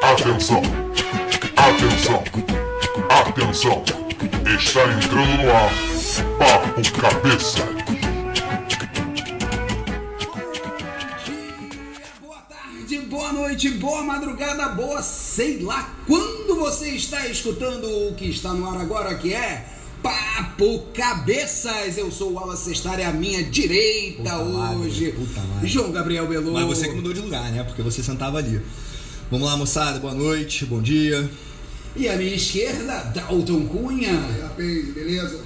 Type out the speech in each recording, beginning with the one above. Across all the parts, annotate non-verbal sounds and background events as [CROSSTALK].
Atenção, atenção, atenção. Está entrando no ar Papo Cabeça. Boa tarde, boa noite, boa madrugada, boa sei lá quando você está escutando o que está no ar agora, que é Papo Cabeças. Eu sou o Wallace Sextar, é a minha direita Puta madre, hoje. puta madre. João Gabriel Belu. Mas você que mudou de lugar, né? Porque você sentava ali. Vamos lá, moçada. Boa noite, bom dia. E à minha esquerda, Dalton Cunha. Rapaz, beleza?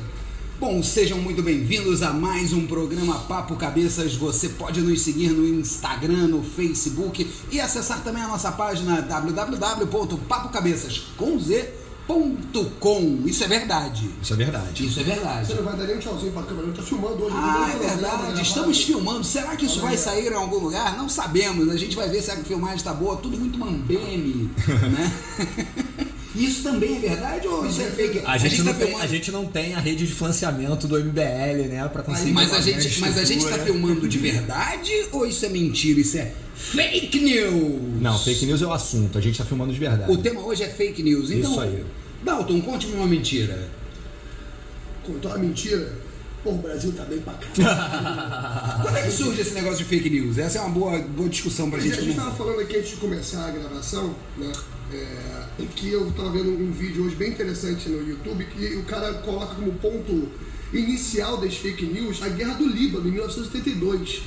Bom, sejam muito bem-vindos a mais um programa Papo Cabeças. Você pode nos seguir no Instagram, no Facebook e acessar também a nossa página www.papocabeças.com. Isso é verdade. Isso é verdade. Isso é verdade. Você não vai dar nem um tchauzinho pra câmera, não tá filmando hoje. Ah, é verdade. não, Estamos filmando. Será que isso vai sair em algum lugar? Não sabemos. A gente vai ver se a filmagem está boa. Tudo muito mambeme, [LAUGHS] né? [LAUGHS] Isso também é verdade ou isso é fake? A gente, não tá tem, filmando- a gente não tem a rede de financiamento do MBL, né? Pra conseguir. Mas a gente, mas a gente tá estrutura. filmando de verdade ou isso é mentira? Isso é fake news? Não, fake news é o assunto. A gente tá filmando de verdade. O tema hoje é fake news. Então, Isso aí. Dalton, conte-me uma mentira. Contou uma mentira. Pô, o Brasil tá bem pra caralho. [LAUGHS] Quando é que surge esse negócio de fake news? Essa é uma boa, boa discussão pra Mas gente a gente tava falando aqui antes de começar a gravação, né? É, que eu tava vendo um vídeo hoje bem interessante no YouTube que o cara coloca como ponto inicial das fake news a guerra do Líbano, em 1982.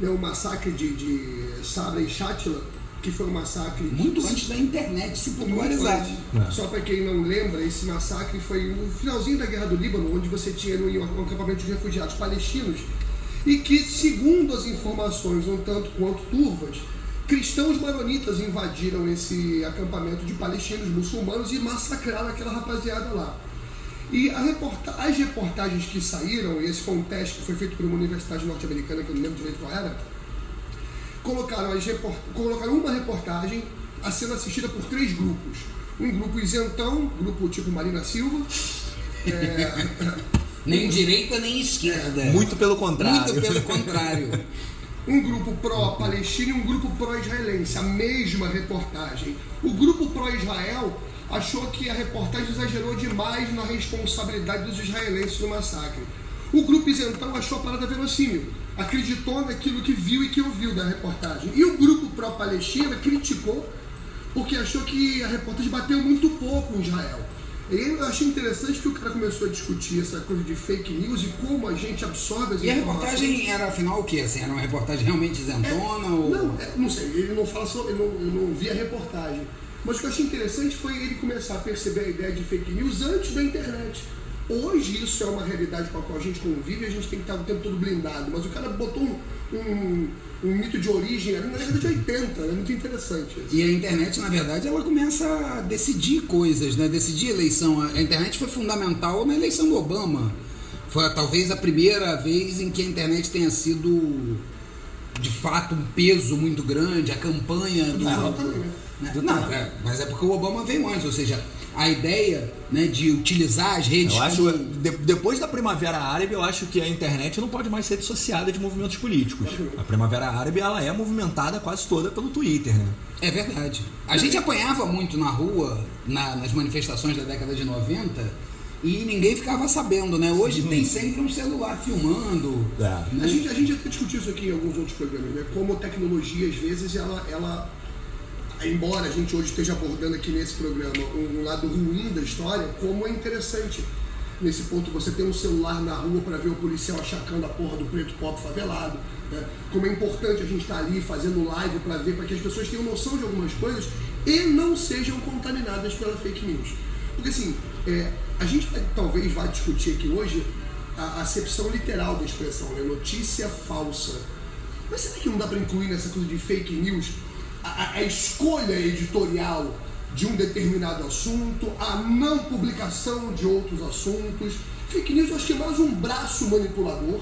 Né, o massacre de, de Sabra e Shatila, que foi um massacre Muito antes da internet se popularizar. É. Só para quem não lembra, esse massacre foi no finalzinho da Guerra do Líbano, onde você tinha no- um acampamento de refugiados palestinos e que, segundo as informações um tanto quanto turvas, cristãos maronitas invadiram esse acampamento de palestinos muçulmanos e massacraram aquela rapaziada lá. E reporta- as reportagens que saíram, e esse foi um teste que foi feito por uma universidade norte-americana, que eu não lembro direito qual era, colocaram, as report... colocaram uma reportagem a sendo assistida por três grupos. Um grupo isentão, grupo tipo Marina Silva, [LAUGHS] Nem direita nem esquerda. Muito pelo contrário. Muito pelo contrário. [LAUGHS] um grupo pró-palestino e um grupo pró-israelense, a mesma reportagem. O grupo pró-Israel achou que a reportagem exagerou demais na responsabilidade dos israelenses no massacre. O grupo isentão achou a parada verossímil, acreditou naquilo que viu e que ouviu da reportagem. E o grupo pró-Palestina criticou porque achou que a reportagem bateu muito pouco em Israel. E eu achei interessante que o cara começou a discutir essa coisa de fake news e como a gente absorve as E a informações. reportagem era afinal o quê? Assim, era uma reportagem realmente isentona? ou... Não, é, não sei, ele não fala sobre, eu não, eu não vi a reportagem. Mas o que eu achei interessante foi ele começar a perceber a ideia de fake news antes da internet. Hoje isso é uma realidade com a qual a gente convive e a gente tem que estar o tempo todo blindado. Mas o cara botou um, um, um mito de origem ali na década de 80, é muito interessante isso. E a internet, na verdade, ela começa a decidir coisas, né? Decidir eleição. A internet foi fundamental na eleição do Obama. Foi talvez a primeira vez em que a internet tenha sido, de fato, um peso muito grande. A campanha do. Não, né? né? Não, é, mas é porque o Obama veio antes, ou seja, a ideia né, de utilizar as redes. Eu acho, de- depois da Primavera Árabe, eu acho que a internet não pode mais ser dissociada de movimentos políticos. A Primavera Árabe ela é movimentada quase toda pelo Twitter, né? É verdade. A gente apanhava muito na rua, na- nas manifestações da década de 90, e ninguém ficava sabendo, né? Hoje tem sempre um celular filmando. É. A né? gente, a gente até discutiu isso aqui em alguns outros programas, né? Como tecnologia, às vezes, ela, ela. Embora a gente hoje esteja abordando aqui nesse programa um, um lado ruim da história, como é interessante nesse ponto você ter um celular na rua para ver o policial achacando a porra do preto pobre favelado. Né? Como é importante a gente estar ali fazendo live para ver, para que as pessoas tenham noção de algumas coisas e não sejam contaminadas pela fake news. Porque assim, é, a gente talvez vai discutir aqui hoje a acepção literal da expressão, né? notícia falsa. Mas será que não dá para incluir nessa coisa de fake news a, a- escolha editorial de um determinado assunto, a não publicação de outros assuntos? Fake news eu acho que é mais um braço manipulador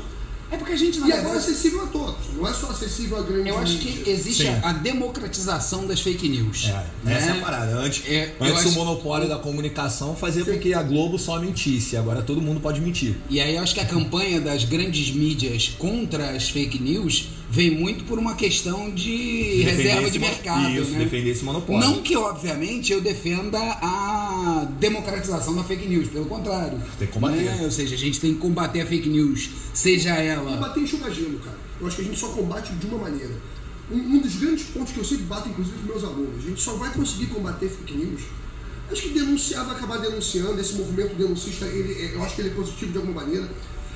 É porque a gente, na E agora é acessível a todos, não é só acessível a grande eu acho mídia. que existe Sim. a democratização das fake news. É, né? essa é a parada. Antes, É, antes o monopólio da comunicação fazia com que a Globo só mentisse. Agora todo mundo pode mentir. E aí eu acho que a campanha das grandes mídias contra as fake news vem muito por uma questão de Defender reserva de mercado. Isso, né? defender esse monopólio. Não que, obviamente, eu defenda a democratização da fake news, pelo contrário. Tem que combater. Né? Ou seja, a gente tem que combater a fake news, seja ela. Combater enxugar gelo, cara. Eu acho que a gente só combate de uma maneira. Um, um dos grandes pontos que eu sempre bato, inclusive, com meus alunos, a gente só vai conseguir combater fake news. Acho que denunciar vai acabar denunciando, esse movimento denuncista, ele, eu acho que ele é positivo de alguma maneira.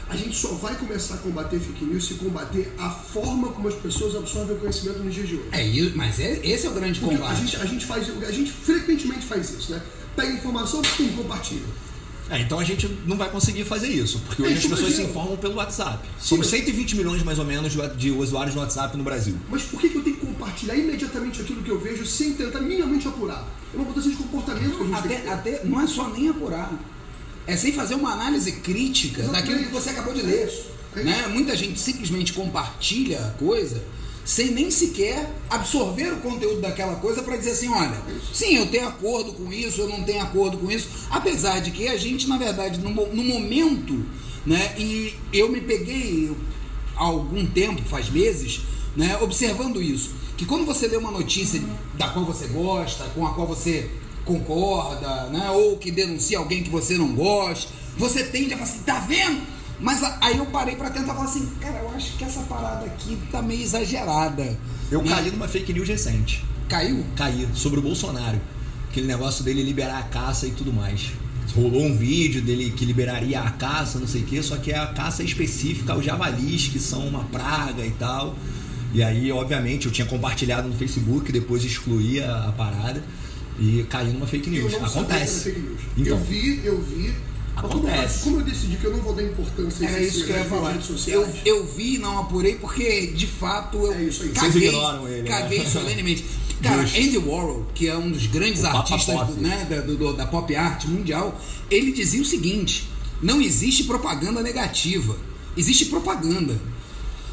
A gente só vai começar a combater fake news se combater a forma como as pessoas absorvem o conhecimento nos dias de hoje. É, isso, mas é- esse é o grande Porque a combate. gente, a gente faz, a gente frequentemente faz isso, né? Pega informação, pum, compartilha. É, então a gente não vai conseguir fazer isso, porque É, hoje as isso pessoas se imagina. informam pelo WhatsApp. Somos 120 milhões mais ou menos de- usuários no WhatsApp no Brasil. Mas por que, que eu tenho que compartilhar imediatamente aquilo que eu vejo sem tentar minimamente apurar? É uma mudança de comportamento que a gente tem que Até, ter. até, não é só nem apurar. É sem fazer uma análise crítica Exatamente. daquilo que você acabou de ler. É né? Muita gente simplesmente compartilha a coisa sem nem sequer absorver o conteúdo daquela coisa para dizer assim, olha, sim, eu tenho acordo com isso, eu não tenho acordo com isso, apesar de que a gente, na verdade, no, no momento, né, e eu me peguei há algum tempo, faz meses, né, observando isso, que quando você lê uma notícia da qual você gosta, com a qual você concorda, né, ou que denuncia alguém que você não gosta, você tende a falar assim, tá vendo? Mas aí eu parei pra tentar falar assim, cara, eu acho que essa parada aqui tá meio exagerada. Eu né? caí numa fake news recente. Caiu? Caí sobre o Bolsonaro. Aquele negócio dele liberar a caça e tudo mais. Rolou um vídeo dele que liberaria a caça, não sei o que, só que é a caça específica aos javalis, que são uma praga e tal. E aí, obviamente, eu tinha compartilhado no Facebook, depois excluí a, a parada e caí numa fake Eu news. não sabia que era Acontece. fake news. Então, Eu vi, eu vi. Mas como, Acontece. como eu decidi que eu não vou dar importância Era esse- isso que eu ia falar. Eu, sociais, eu vi, não apurei, porque de fato eu É isso aí. Vocês caguei, ignoram ele, né? caguei [LAUGHS] solenemente. Cara, Justo. Andy Warhol, que é um dos grandes O artistas Pop. do- né, da, do- do- da pop art mundial, ele dizia o seguinte: não existe propaganda negativa, existe propaganda.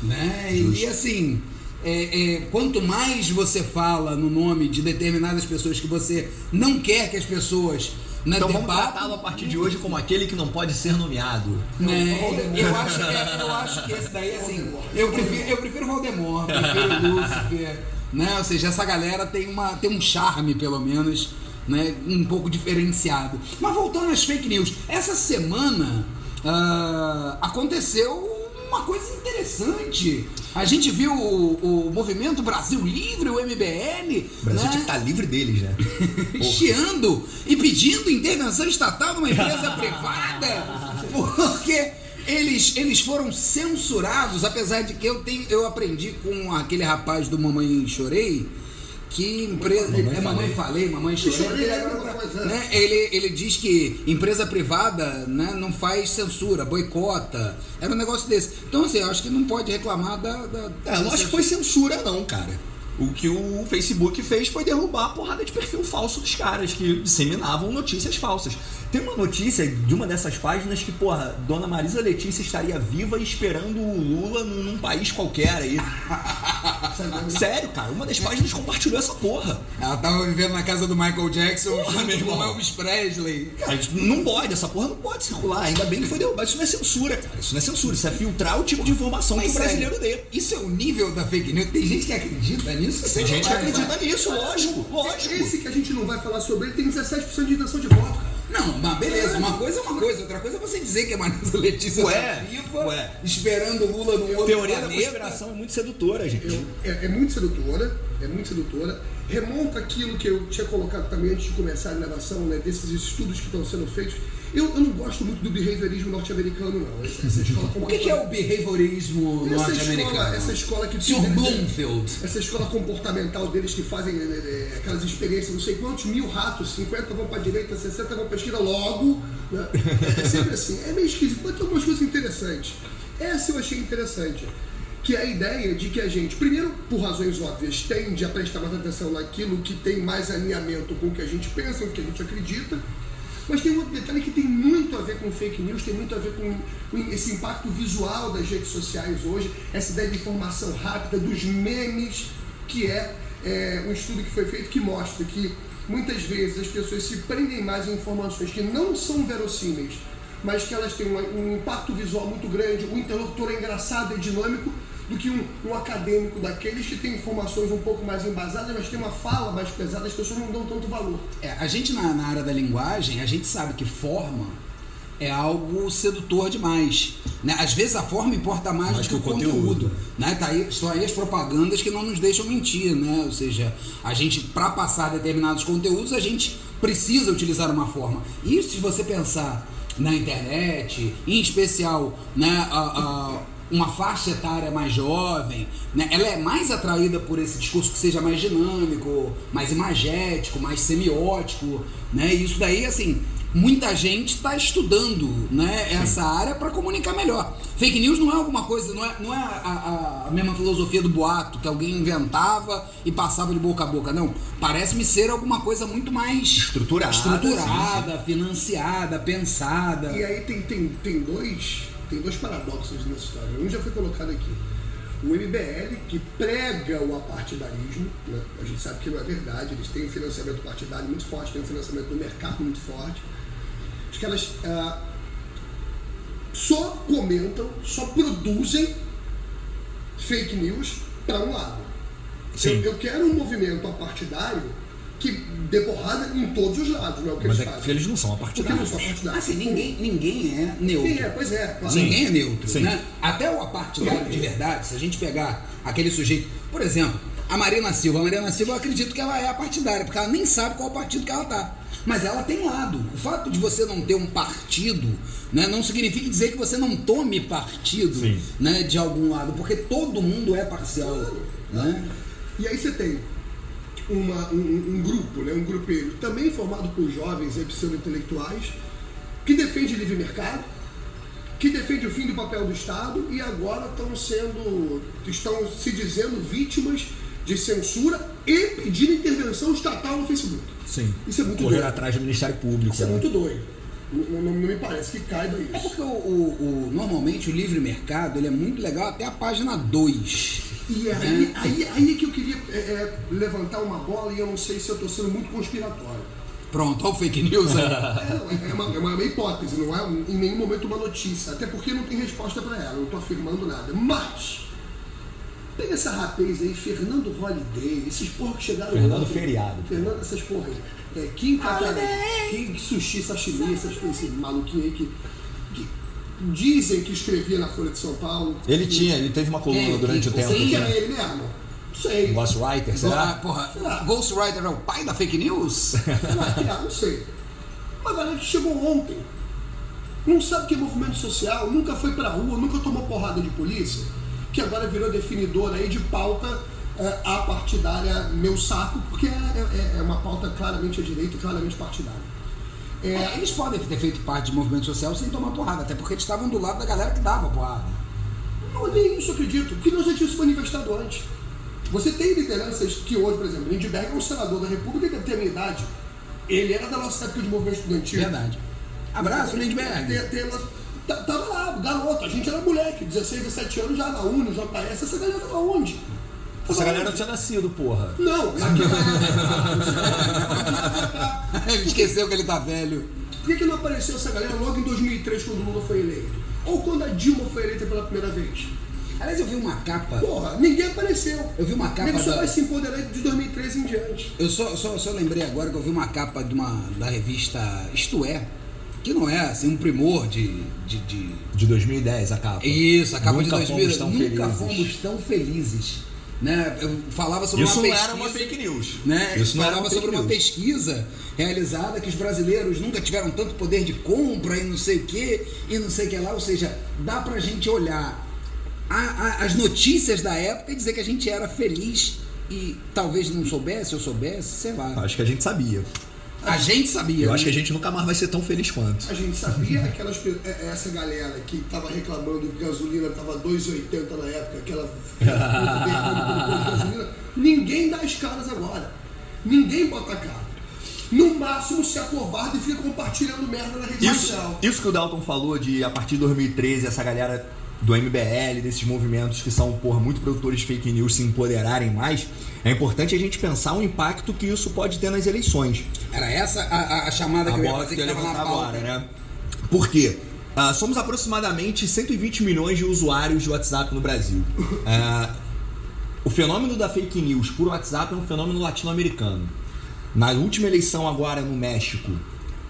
Né? E assim, é, é, quanto mais você fala no nome de determinadas pessoas que você não quer que as pessoas né, então vamos debatam, tratá-lo a partir de hoje como aquele que não pode ser nomeado. né? Eu acho, que, eu acho que esse daí, assim, eu prefiro, eu prefiro Voldemort, prefiro Lúcifer, né? Ou seja, essa galera tem, uma, tem um charme, pelo menos, né? Um pouco diferenciado. Mas voltando às fake news, essa semana ah, aconteceu uma coisa interessante. A gente viu o, o movimento Brasil Livre, o MBL, O Brasil né? tinha que estar livre deles, né? [LAUGHS] chiando e pedindo intervenção estatal numa empresa [LAUGHS] privada, porque eles, eles foram censurados, apesar de que eu, tenho, eu aprendi com aquele rapaz do Mamãe Chorei. Que empresa. Mamãe é, mamãe falei, mamãe chorei. Ele, né, ele, ele diz que empresa privada né, não faz censura, boicota. Era um negócio desse. Então, assim, eu acho que não pode reclamar da. da É, eu não acho que foi censura, não, cara. O que o Facebook fez foi derrubar a porrada de perfil falso dos caras que disseminavam notícias falsas. Tem uma notícia de uma dessas páginas que, porra, Dona Marisa Letícia estaria viva esperando o Lula num, num país qualquer aí. [LAUGHS] Sério, cara, uma das páginas compartilhou essa porra. Ela tava vivendo na casa do Michael Jackson Porra, meu irmão. Elvis Presley. Cara, não pode, essa porra não pode circular. Ainda bem que foi derrubado. Isso não é censura, cara. Isso não é censura, isso é filtrar o tipo de informação que o brasileiro dê. Isso é o nível da fake news. Tem gente que acredita nisso. Tem gente que acredita nisso, lógico, lógico. Esse que a gente não vai falar sobre ele tem 17% de intenção de voto, cara. Não, mas beleza. Uma coisa é uma coisa. Outra coisa é você dizer que a Marisa Letícia Ué, tá viva, ué. esperando o Lula no outro Teoria da planeta. conspiração é muito sedutora, gente. Eu- é, é muito sedutora, é muito sedutora. Remonta aquilo que eu tinha colocado também antes de começar a gravação, né, desses estudos que estão sendo feitos. Eu, eu não gosto muito do behaviorismo norte-americano, não. Essa, essa escola [LAUGHS] O que, que é o behaviorismo norte-americano? essa escola que Sr. é- Bloomfield. essa escola comportamental deles que fazem é, é, aquelas experiências, não sei quantos mil ratos, 50 vão para a direita, 60 vão para a esquerda logo. né? É sempre assim. É meio esquisito, mas tem algumas coisas interessantes. Essa eu achei interessante. Que é a ideia de que a gente, primeiro, por razões óbvias, tende a prestar mais atenção naquilo que tem mais alinhamento com o que a gente pensa, com o que a gente acredita. Mas tem um outro detalhe que tem muito a ver com fake news, tem muito a ver com, esse impacto visual das redes sociais hoje, essa ideia de informação rápida, dos memes, que é, é um estudo que foi feito que mostra que muitas vezes as pessoas se prendem mais em informações que não são verossímeis, mas que elas têm um, um impacto visual muito grande, o interlocutor é engraçado e dinâmico, do que um, um, acadêmico daqueles que tem informações um pouco mais embasadas, mas tem uma fala mais pesada, as pessoas não dão tanto valor. É, a gente na, na, área da linguagem, a gente sabe que forma é algo sedutor demais. Né? Às vezes a forma importa mais, mais do que, que o conteúdo. conteúdo né? tá aí, estão aí as propagandas que não nos deixam mentir, né? Ou seja, a gente, para passar determinados conteúdos, a gente precisa utilizar uma forma. E se você pensar na internet, em especial né, a, a uma faixa etária mais jovem, né, ela é mais atraída por esse discurso que seja mais dinâmico, mais imagético, mais semiótico, né? E isso daí, assim, muita gente está estudando né, essa área para comunicar melhor. Fake news não é alguma coisa, não é, não é a, a, mesma filosofia do boato que alguém inventava e passava de boca a boca. Não. Parece-me ser alguma coisa muito mais estruturada, estruturada sim, sim. financiada, pensada. E aí tem, tem, tem dois tem dois paradoxos nessa história. Um já foi colocado aqui. O MBL, que prega o apartidarismo, né? a gente sabe que não é verdade, eles têm um financiamento partidário muito forte, têm um financiamento do mercado muito forte. Que elas ah, só comentam, só produzem fake news para um lado. Eu, eu, quero um movimento apartidário que dê porrada em todos os lados, não é o que Mas eles é fazem. que eles não são apartidários. Porque não são apartidários. Assim, ninguém, ninguém é neutro. Sim, é, pois é. Claro. Ninguém é neutro. Né? Até o apartidário de verdade, se a gente pegar aquele sujeito. Por exemplo, a Marina Silva. A Marina Silva, eu acredito que ela é partidária, porque ela nem sabe qual partido que ela tá. Mas ela tem lado. O fato de você não ter um partido né, não significa dizer que você não tome partido né, de algum lado, porque todo mundo é parcial. Né? E aí você tem uma, um, um, grupo, né, um grupelho, também formado por jovens e pseudo-intelectuais, que defende livre mercado, que defende o fim do papel do Estado e agora estão sendo, estão se dizendo vítimas de censura e pedindo intervenção estatal no Facebook. Sim. Isso é muito Correr doido. atrás do Ministério Público. Isso é né? muito doido. Não, não, não, me parece que caiba isso. É porque o, o, o, normalmente o livre mercado ele é muito legal até a página 2. E aí, é. aí, aí é que eu queria é, é, levantar uma bola e eu não sei se eu estou sendo muito conspiratório. Pronto, olha o fake news aí. é, é, uma, é uma hipótese, não é em nenhum momento uma notícia. Até porque não tem resposta para ela, não estou afirmando nada. Mas, pega essa rapaz aí, Fernando Holiday, esses porra que chegaram... Fernando ontem, Feriado. Fernando, essas porra aí. É, Kim Kataguiri, Kim Sushi Sashimi, essas coisas, esse maluquinho aí que dizem que escrevia na Folha de São Paulo. Ele que... tinha, ele teve uma coluna Quem? durante Quem? o tempo. Sei que era ele mesmo. Sei. Um Ghostwriter, será? Ah, porra, Ghostwriter é o pai da fake news? [LAUGHS] Sei é, não sei. Uma galera que chegou ontem, não sabe o que é movimento social, nunca foi pra rua, nunca tomou porrada de polícia, que agora virou definidor aí de pauta é, a partidária meu saco, porque é, é, é uma pauta claramente à direita, claramente partidária. É, eles podem ter feito parte de movimento social sem tomar porrada, até porque eles estavam do lado da galera que dava porrada. Não, nem isso acredito, porque nós já tínhamos se manifestado antes. Você tem lideranças que hoje, por exemplo, Lindbergh é um senador da República deve ter a minha idade. Ele era da nossa época de movimento estudantil. Verdade. Abraço, Lindbergh. Tem, tem, tava lá, garoto, a gente era moleque, 16, 17 anos já na Uni, JS, essa galera tava onde? Essa galera não tinha nascido, porra. Não, naquela [LAUGHS] Ele esqueceu que ele tá velho. Por que, que não apareceu essa galera logo em 2003, quando o Lula foi eleito? Ou quando a Dilma foi eleita pela primeira vez? Aliás, eu vi uma capa. Porra, ninguém apareceu. Eu vi uma capa. Ele só da... vai se empoderar de 2003 em diante. Eu só, só, só lembrei agora que eu vi uma capa de uma, da revista Isto É, que não é assim um primor de. De, de... de 2010, a capa. Isso, a capa Nunca de 2010. Fomos tão Nunca felizes. fomos tão felizes. Né? Eu falava sobre Isso uma pesquisa. era uma fake news. Né? Isso não era falava uma fake sobre uma pesquisa realizada que os brasileiros nunca tiveram tanto poder de compra e não sei o que, e não sei o que lá. Ou seja, dá pra gente olhar a- a- as notícias da época e dizer que a gente era feliz e talvez não soubesse ou soubesse, sei lá. Acho que a gente sabia. A gente sabia. Eu acho que né? a gente nunca mais vai ser tão feliz quanto. A gente sabia aquelas pe- é- essa galera que estava reclamando que gasolina estava 2,80 na época, aquela gasolina. [LAUGHS] Ninguém dá as caras agora. Ninguém bota a cara. no máximo se acovarda e fica compartilhando merda na rede Isso, social. isso que o Dalton falou de a partir de 2013 essa galera do MBL, desses movimentos que são, porra, muito produtores de fake news se empoderarem mais, é importante a gente pensar o impacto que isso pode ter nas eleições. Era essa a, a- chamada A que eu ia fazer que que eu na pauta. agora, né? Por quê? Ah, somos aproximadamente 120 milhões de usuários de WhatsApp no Brasil. Ah, o fenômeno da fake news por WhatsApp é um fenômeno latino-americano. Na última eleição agora no México,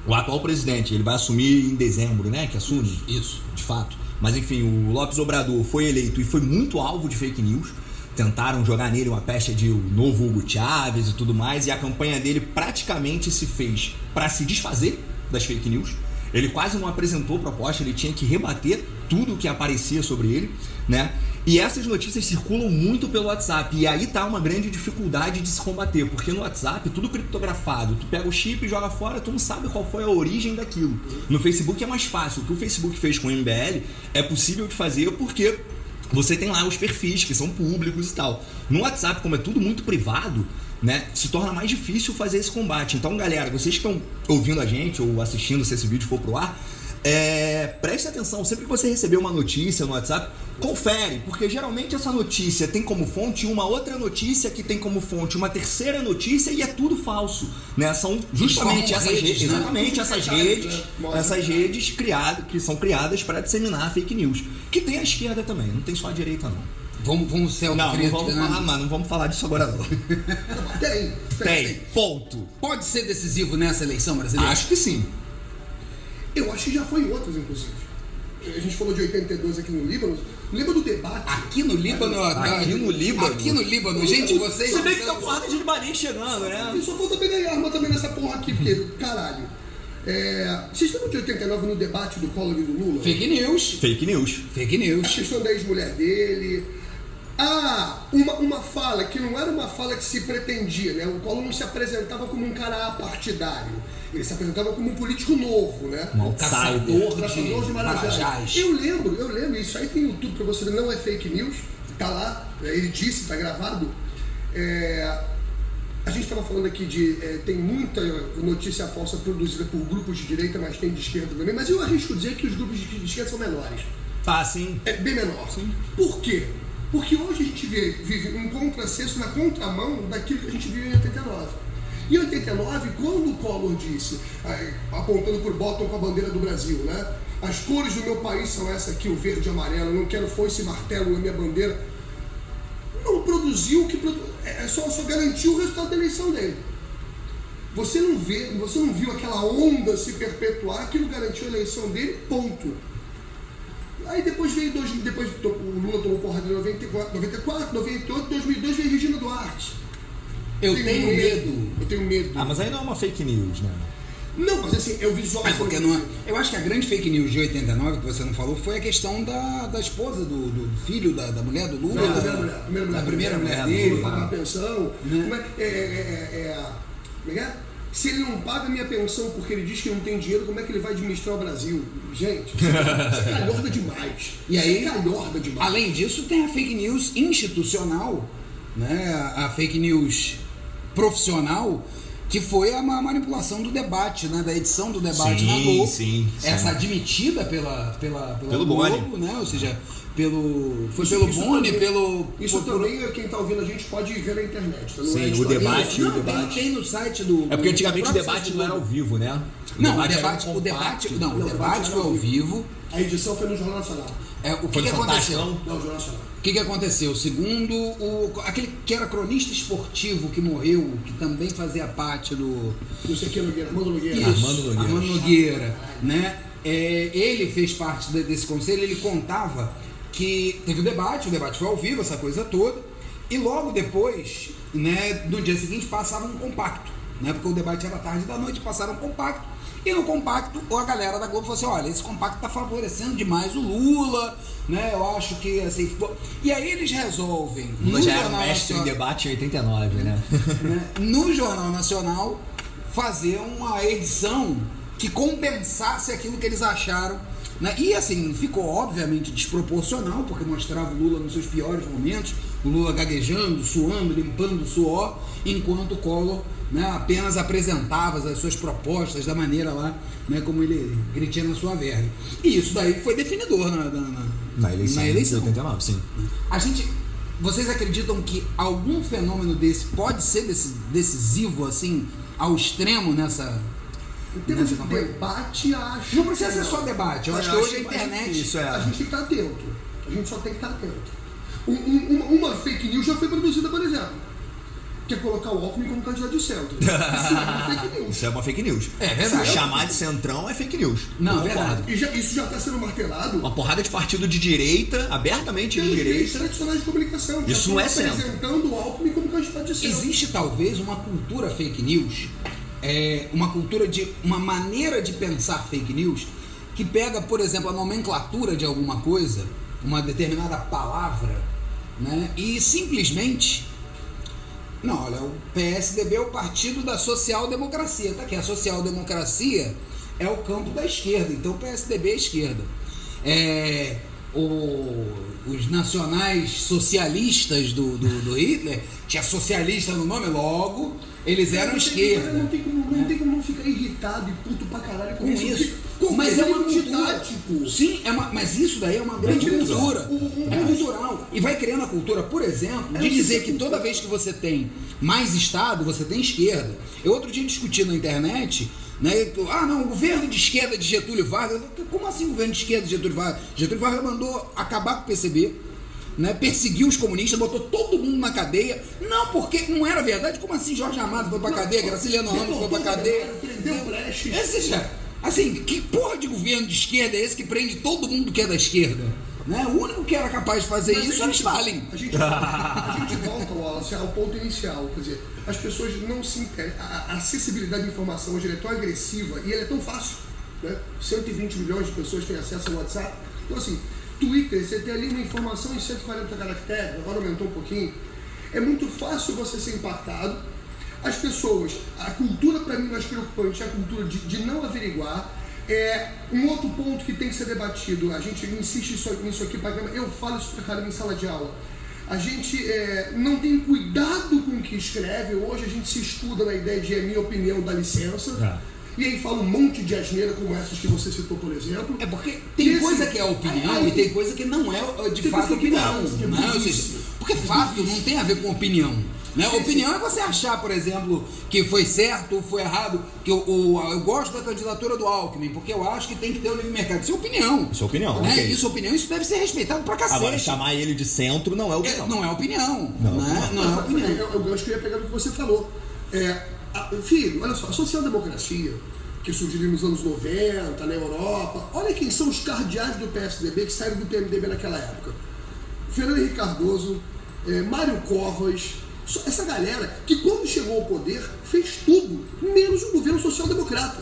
o atual presidente, ele vai assumir em dezembro, né? Que assume? Isso. de fato. Mas enfim, o Lopes Obrador foi eleito e foi muito alvo de fake news. Tentaram jogar nele uma pecha de o novo Hugo Chávez e tudo mais, e a campanha dele praticamente se fez para se desfazer das fake news. Ele quase não apresentou proposta, ele tinha que rebater tudo que aparecia sobre ele, né? E essas notícias circulam muito pelo WhatsApp. E aí tá uma grande dificuldade de se combater, porque no WhatsApp tudo criptografado. Tu pega o chip e joga fora, tu não sabe qual foi a origem daquilo. No Facebook é mais fácil. O que o Facebook fez com o MBL é possível de fazer porque você tem lá os perfis que são públicos e tal. No WhatsApp, como é tudo muito privado, né, se torna mais difícil fazer esse combate. Então, galera, vocês que estão ouvindo a gente ou assistindo se esse vídeo for pro ar, é, preste atenção, sempre que você receber uma notícia no WhatsApp, confere, porque geralmente essa notícia tem como fonte uma outra notícia que tem como fonte uma terceira notícia e é tudo falso, né? São justamente essas redes, redes, né? exatamente essas redes, essas redes criadas, que são criadas para disseminar fake news, que tem a esquerda também, não tem só a direita não. Vamos, vamos ser Não, não vamos né? falar, mas não vamos falar disso agora não. [LAUGHS] Tem, Tem, ponto. Pode ser decisivo nessa eleição brasileira? Acho que sim. Eu acho que já foi em outras, inclusive. A gente falou de 82 aqui no Líbano. Lembra do debate? Aqui no Líbano, Aqui no Líbano? Aqui no Líbano, gente, vocês. Se bem que tá porrada de libanês chegando, E né? só falta pegar arma também nessa porra aqui, porque, caralho. É, vocês lembram de 89 no debate do Collor e do Lula? Fake news. Fake news. Fake A news. questão da ex-mulher dele. Ah, uma, uma fala que não era uma fala que se pretendia, né? O Collor não se apresentava como um cara apartidário. Ele se apresentava como um político novo, né? Um. Caçador Traçador de de Marajás. Marajás. Eu lembro, eu lembro, isso aí tem YouTube pra você ver, não é fake news, tá lá, ele disse, tá gravado. É, a gente estava falando aqui de. é, tem muita notícia falsa produzida por grupos de direita, mas tem de esquerda também, mas eu arrisco dizer que os grupos de esquerda são menores. Tá, sim. É bem menor. Por quê? Porque hoje a gente vê, vive um contrassenso na contramão daquilo que a gente viu em 89. Em 89, quando o Collor disse, apontando por Bottom com a bandeira do Brasil, né? As cores do meu país são essa aqui, o verde e amarelo, não quero foice e martelo na minha bandeira. Não produziu o que produ... é só, só garantiu o resultado da eleição dele. Você não vê, você não viu aquela onda se perpetuar, aquilo garantiu a eleição dele, ponto. Aí depois veio, dois, depois o Lula tomou porrada em 94, 94, 98, 2002 veio Regina Duarte. Eu tenho medo. Eu tenho medo. Ah, mas aí não é uma fake news, né? Não, mas assim, é o visual. Mas porque não é- Eu acho que a grande fake news de 89, que você não falou, foi a questão da, da esposa, do, do filho, da, da mulher do Lula. Não, a da, primeira mulher. a Primeira mulher, da primeira mulher dele. dele. Pagar a pensão. Como é, é, é, é, é, como é que é? Se ele não paga minha pensão porque ele diz que não tem dinheiro, como é que ele vai administrar o Brasil? Gente, isso é, isso é calhorda demais. E aí, é calhorda demais. Além disso, tem a fake news institucional, né? a fake news profissional, que foi a ma- manipulação do debate, né? da edição do debate Sim, na Globo. sim, sim. Essa admitida pela, pela, pela Pelo Globo, Boni. né? ou seja, pelo, foi Isso- pelo isso Boni, também- pelo... Isso por- por- também, quem está ouvindo a gente pode ver na internet. Tá? Não Sim, é o debate- Não, o debate. Tem, tem no site do... É porque antigamente o debate não era ao vivo, né? Não, o debate, um o debate, não, o Não, o debate foi ao vivo. A edição foi no Jornal Nacional. É, o que, que aconteceu? Não, Jornal Nacional. O que, que aconteceu? Segundo o, aquele que era cronista esportivo que morreu, que também fazia parte do. Não sei o que, Nogueira, Armando Nogueira. Isso, Armando Nogueira. Armando Nogueira, né? É, ele fez parte de- desse conselho, ele contava que teve o debate, o debate foi ao vivo, essa coisa toda, e logo depois, né, no dia seguinte, passava um compacto, né? Porque o debate era tarde da noite, passaram um compacto. E no compacto, a galera da Globo falou assim: olha, esse compacto está favorecendo demais o Lula, né? Eu acho que assim. ficou- E aí eles resolvem. Lula no já era mestre em Nacional- debate em 89, né? [LAUGHS] né, no Jornal Nacional fazer uma edição que compensasse aquilo que eles acharam Né? E assim, ficou obviamente desproporcional, porque mostrava o Lula nos seus piores momentos, o Lula gaguejando, suando, limpando o suor, enquanto o Collor né, apenas apresentava as suas propostas da maneira lá, né, como ele, ele tinha na sua verve. E isso daí foi definidor na, na, na, Na eleição, na eleição. de 89, sim. A gente. Vocês acreditam que algum fenômeno desse pode ser deci- decisivo, assim, ao extremo nessa. Em termos de debate, acho. Não precisa que ser só debate. Eu Eu acho que acho hoje a mais internet. difícil, é. A gente tem que estar atento. A gente só tem que estar atento. Um- um- uma, uma fake news já foi produzida, por exemplo. Que é colocar o Alckmin como candidato de centro. [LAUGHS] Isso é uma fake news. Isso é uma fake news. É verdade. Chamar de centrão é fake news. Não, Concordo. verdade. E já- isso já está sendo martelado Uma porrada de partido de direita, abertamente de direita. tradicionais de comunicação. Isso não é centro. apresentando o Alckmin como candidato de centro. Existe talvez uma cultura fake news, é, uma cultura de. uma maneira de pensar fake news que pega, por exemplo, a nomenclatura de alguma coisa, uma determinada palavra, né? E simplesmente. Não, olha, o PSDB é o partido da social-democracia, tá aqui. A social-democracia é o campo da esquerda, então o PSDB é esquerda. É, o- os nacionais socialistas do, do, do Hitler tinha socialista no nome, logo eles eram Não tem- esquerda. Não tem, como, não tem como não ficar irritado e puto pra caralho com, Com isso. porque Mas é uma qualquer nível cultura. didático. Sim, é uma, mas isso daí é uma grande cultura. É cultural. E vai criando a cultura, por exemplo, de É, dizer você- que toda vez que você tem mais Estado, você tem esquerda. Eu outro dia discuti na internet, né? Ah, não, o governo de esquerda de Getúlio Vargas. Como assim governo de esquerda de Getúlio Vargas? Getúlio Vargas mandou acabar com o PCB. Né, perseguiu os comunistas, botou todo mundo na cadeia. Não, porque não era verdade. Como assim Jorge Amado foi pra cadeia, Graciliano Ramos foi pra cadeia? Prendeu brechas. Esse já, assim, que porra de governo de esquerda é esse que prende todo mundo que é da esquerda? Né? O único que era capaz de fazer Mas isso a era Stalin. A gente, a gente volta, Wallace, ao ponto inicial. Quer dizer, as pessoas não se. A a acessibilidade de informação hoje é tão agressiva e ela é tão fácil. Né? 120 milhões de pessoas têm acesso ao WhatsApp. Então, assim, Twitter, você tem ali uma informação em 140 caracteres, agora aumentou um pouquinho. É muito fácil você ser impactado. As pessoas, a cultura para mim mais preocupante é a cultura de, de não averiguar. É um outro ponto que tem que ser debatido. A gente insiste isso- nisso aqui, pra caramba. eu falo isso pra caramba em sala de aula. A gente é, não tem cuidado com o que escreve. Hoje a gente se estuda na ideia de é minha opinião, dá licença. E aí fala um monte de asneira como essas que você citou, por exemplo. É porque tem Esse- coisa que é opinião Aí- e tem coisa que não é de fato coisa que opinião. não, né? Porque fato não tem a ver com opinião. Né? Opinião é você achar, por exemplo, que foi certo ou foi errado. Que o, o- eu gosto da candidatura do Alckmin, porque eu acho que tem que ter o livre mercado. Isso é opinião. Isso é opinião, Né? ok. Isso é opinião, isso deve ser respeitado pra cacete. Agora, chamar ele de centro não é É, opinião. não é opinião. Não. né? Não é É, opinião. é o gancho que eu ia pegar do que você falou. É, a- filho, olha só, a social-democracia, que surgiu nos anos 90, na Europa, olha quem são os cardeais do PSDB que saíram do PMDB naquela época. Fernando Henrique Cardoso, é, Mário Covas, essa galera que quando chegou ao poder fez tudo, menos o governo social-democrata.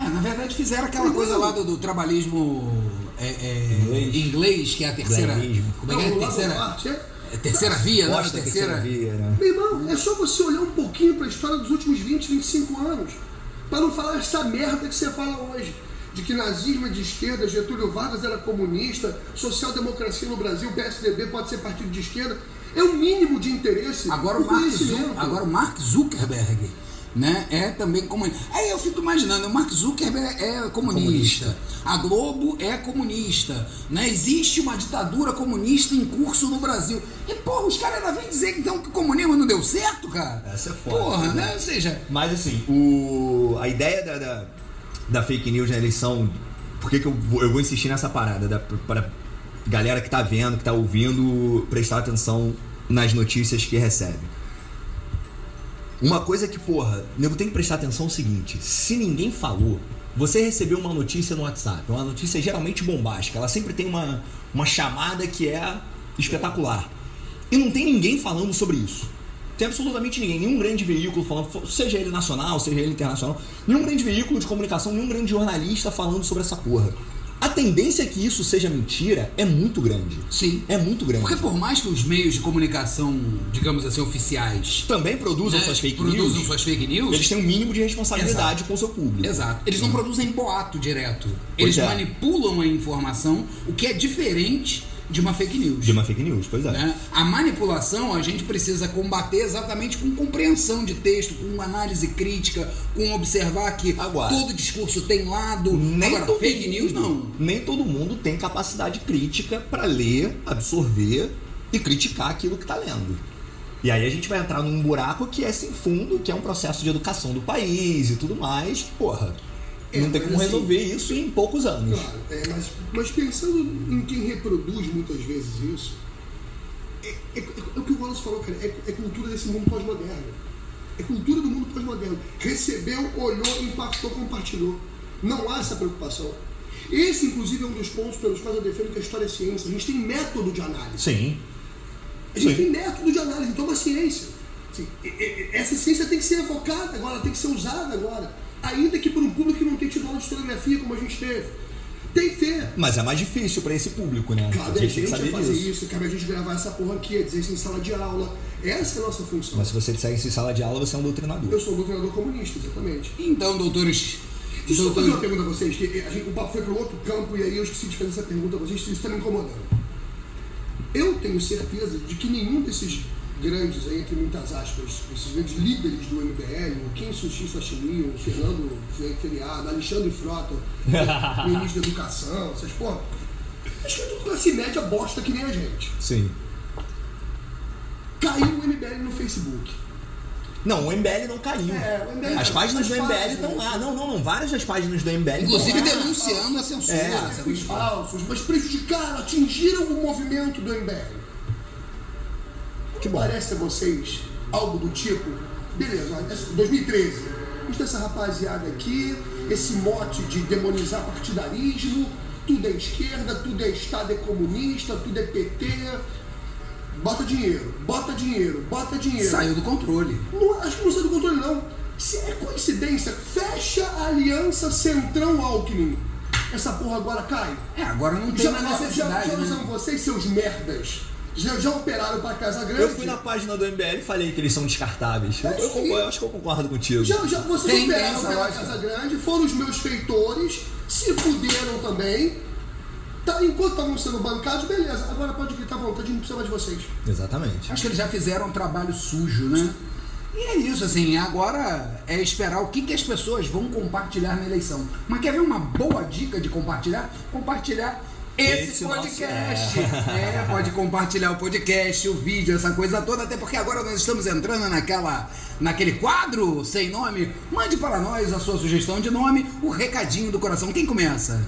É, na verdade fizeram aquela coisa lá do, do trabalhismo é, é, Inglês. inglês, que é a terceira. Como é que é? Terceira, norte, é- é terceira via, não? Da Terceira. terceira via, né? Meu irmão, é só você olhar um pouquinho para a história dos últimos 20, 25 anos, para não falar essa merda que você fala hoje. De que nazismo é de esquerda, Getúlio Vargas era comunista, social-democracia no Brasil, PSDB pode ser partido de esquerda. É o mínimo de interesse. Agora o, Mark agora o Mark Zuckerberg né, é também comunista. Aí eu fico imaginando, o Mark Zuckerberg é comunista, a Globo é comunista, né? existe uma ditadura comunista em curso no Brasil. E, porra, os caras ainda vêm dizer então que o comunismo não deu certo, cara? Essa é foda, Porra, né? né? Ou seja, Mas assim, o, a ideia da, da, da fake news na eleição, por que, que eu, vou, eu vou insistir nessa parada? Da, pra galera que tá vendo, que tá ouvindo, prestar atenção nas notícias que recebe. Uma coisa que, porra, nego tem que prestar atenção é o seguinte: se ninguém falou, você recebeu uma notícia no WhatsApp, uma notícia geralmente bombástica, ela sempre tem uma, uma chamada que é espetacular. E não tem ninguém falando sobre isso. Tem absolutamente ninguém, nenhum grande veículo falando, seja ele nacional, seja ele internacional, nenhum grande veículo de comunicação, nenhum grande jornalista falando sobre essa porra. A tendência é que isso seja mentira é muito grande. Sim. É muito grande. Porque por mais que os meios de comunicação, digamos assim, oficiais Também produzam né, suas fake produzam news. suas fake news, Eles têm um mínimo de responsabilidade com o seu público. Exato. Eles não produzem boato direto. Pois Eles é. manipulam a informação, o que é diferente de uma fake news. De uma fake news, pois é. né? A manipulação a gente precisa combater exatamente com compreensão de texto, com análise crítica, com observar que Agora, todo discurso tem lado. Nem Agora, fake mundo- news não. Nem todo mundo tem capacidade crítica para ler, absorver e criticar aquilo que tá lendo. E aí a gente vai entrar num buraco que é sem fundo, que é um processo de educação do país e tudo mais, que, porra, não tem como assim- resolver isso em poucos anos. Claro, é, mas, mas pensando em quem reproduz muitas vezes isso, é, é- é o que o Wallace falou, cara, é, é cultura desse mundo pós-moderno. É cultura do mundo pós-moderno. Recebeu, olhou, impactou, compartilhou. Não há essa preocupação. Esse, inclusive, é um dos pontos pelos quais eu defendo que a história é ciência. A gente tem método de análise. Sim. A gente Sim. tem método de análise, então é uma ciência. Assim, essa ciência tem que ser evocada agora, tem que ser usada agora. Ainda que por um público que não tem tido aula de historiografia como a gente teve. Tem que ter. Mas é mais difícil para esse público, né? Cabe a gente tem que a saber fazer disso. isso, cabe a gente gravar essa porra aqui, dizer isso em sala de aula. Essa é a nossa função. Mas se você disser isso em sala de aula, você é um doutrinador. Eu sou doutrinador comunista, exatamente. Então, doutores. Deixa eu só fazer uma pergunta a vocês, que a gente- o papo foi para outro campo e aí eu esqueci de fazer essa pergunta a vocês, isso está me incomodando. Eu tenho certeza de que nenhum desses grandes, aí, entre muitas aspas, esses grandes líderes do MBL, o Ken Sushi Sashimi, o Fernando Fe- Feriado, Alexandre Frota, o [LAUGHS] ministro da Educação, essas porra, acho que é tudo classe média bosta que nem a gente. Sim. Caiu o MBL no Facebook. Não, o MBL não caiu. É, MBL As páginas do MBL estão lá. Não, não, não. Várias das páginas do MBL Inclusive lá. denunciando a censura. É, falsos, mas prejudicaram, atingiram o movimento do MBL. Que parece a vocês algo do tipo, beleza, olha, essa- 2013, a gente tem essa rapaziada aqui, esse mote de demonizar partidarismo, tudo é esquerda, tudo é Estado é comunista, tudo é PT, bota dinheiro, bota dinheiro, bota dinheiro. Saiu do controle. Não, acho que não sai do controle, não. Se é coincidência, fecha a aliança Centrão-Alckmin. Essa porra agora cai. É, agora não tem Já, mais já, necessidade. já né? usaram vocês, seus merdas? Já, já operaram pra Casa Grande? Eu fui na página do MBL e falei que eles são descartáveis. Eu, eu concordo- eu acho que eu concordo contigo. Já, já vocês Tem, operaram pela lógica. Casa Grande, foram os meus feitores, se fuderam também. Tá, enquanto estavam sendo bancados, beleza. Agora pode gritar à vontade, não precisa mais de vocês. Exatamente. Acho que eles já fizeram um trabalho sujo, né? E é isso, assim, agora é esperar o que, que as pessoas vão compartilhar na eleição. Mas quer ver uma boa dica de compartilhar? Compartilhar esse, Esse nosso- podcast. É, pode compartilhar o podcast, o vídeo, essa coisa toda, até porque agora nós estamos entrando naquela, naquele quadro sem nome. Mande para nós a sua sugestão de nome, o recadinho do coração. Quem começa?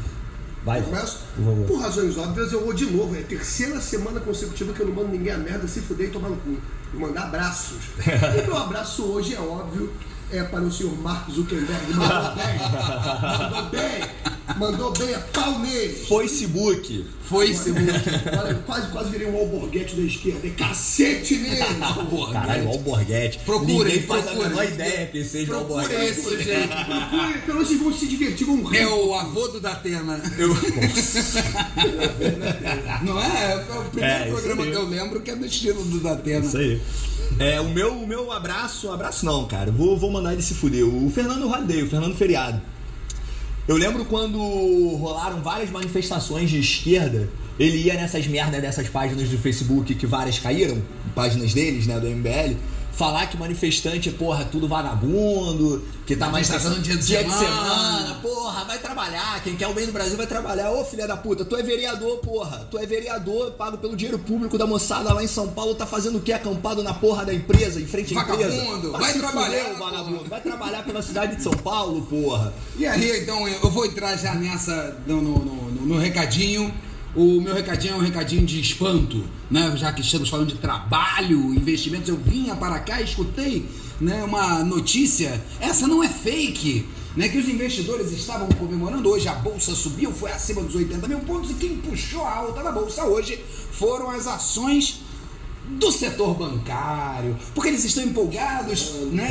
Vai. Começo? Por favor. Por razões óbvias, eu vou de novo. É a terceira semana consecutiva que eu não mando ninguém a merda, se fuder e tomar no cu. Vou mandar abraços. [LAUGHS] e meu abraço hoje é óbvio, é para o senhor Mark Zuckerberg. Mandou bem. [LAUGHS] Mandou bem. Mandou bem, é pau nele. Facebook. Foi segundo. Olha, quase, quase virei um alborguete da esquerda. É cacete nele. [LAUGHS] Caralho, Alborguete. Procurem, Ninguém faz procurem. a menor ideia que seja o Procure Alborguete. esse jeito. Procure, Pelo menos vocês vão se divertir, vão rir. É o avô do Datena. Eu... [LAUGHS] Não é? É o primeiro É, programa que eu lembro que é do estilo do Datena. Isso aí. É, o meu, o meu abraço, abraço não, cara. Vou, vou mandar ele se fuder. O Fernando Holiday, o Fernando Feriado. Eu lembro quando rolaram várias manifestações de esquerda, ele ia nessas merdas dessas páginas do Facebook que várias caíram, páginas deles, né, do MBL, falar que manifestante é, porra, tudo vagabundo, que tá Manifestação manifestando dia de de semana. semana, porra, vai trabalhar, quem quer o bem do Brasil vai trabalhar. Ô filha da puta, tu é vereador, porra, tu é vereador, pago pelo dinheiro público da moçada lá em São Paulo, tá fazendo o quê? Acampado na porra da empresa, em frente à empresa. Vagabundo, vai se trabalhar, fuder, vagabundo, vai trabalhar pela cidade de São Paulo, porra. E aí, então, eu vou entrar já nessa, no, no, no- no recadinho. O meu recadinho é um recadinho de espanto, né? Já que estamos falando de trabalho, investimentos, eu vinha para cá e escutei né, uma notícia, essa não é fake, né? Que os investidores estavam comemorando hoje, a bolsa subiu, foi acima dos 80 mil pontos, e quem puxou a alta da bolsa hoje foram as ações do setor bancário, porque eles estão empolgados né,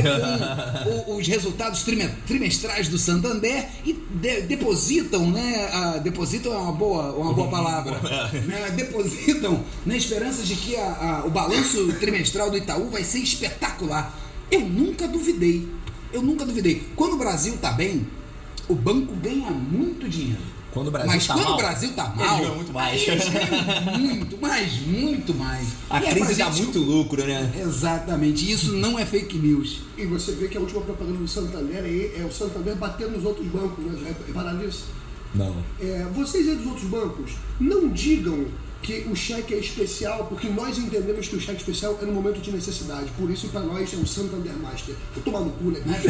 com [LAUGHS] o- os resultados trime- trimestrais do Santander e de- depositam, né? a- depositam é uma boa, uma boa palavra. né, depositam na esperança de que a- a- o balanço trimestral do Itaú vai ser espetacular. Eu nunca duvidei. Eu nunca duvidei. Quando o Brasil tá bem, o banco ganha muito dinheiro. Quando o Brasil Mas tá quando mal, o Brasil tá mal, ganham muito mais. eles muito, mas muito mais. A E é crise pra dá gente- muito lucro, né? Exatamente, isso não é fake news. E você vê que a última propaganda do Santander aí é o Santander batendo nos outros bancos, né? Já repararam isso? Não. É, vocês aí dos outros bancos, não digam que o cheque é especial, porque nós entendemos que o cheque especial é no momento de necessidade. Por isso, para nós, é o Santander Master. Eu tomar no cu, né? Né? 300%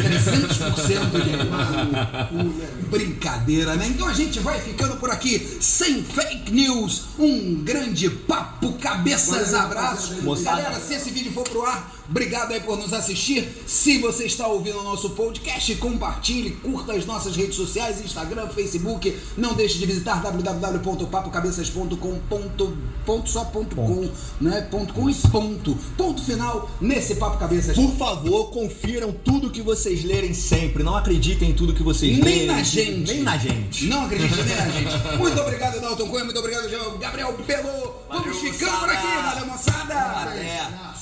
[LAUGHS] de Tomar no cu, né? Brincadeira, né? Então a gente vai ficando por aqui sem fake news. Um grande papo, cabeças, abraços. Moçada. Galera, se esse vídeo for pro ar, obrigado aí por nos assistir. Se você está ouvindo o nosso podcast, compartilhe, curta as nossas redes sociais, Instagram, Facebook. Não deixe de visitar www.papocabeças.com. Ponto, só ponto com, né? Ponto com e ponto. Ponto final nesse Papo Cabeças. Por favor, confiram tudo que vocês lerem sempre. Não acreditem em tudo que vocês Nem lerem. na gente. Nem na gente. Não acredite nem na gente. [LAUGHS] Muito obrigado, Dalton Cunha. Muito obrigado, Gabriel Pelô. Vamos Valeu, ficando por aqui. Valeu, moçada. Até.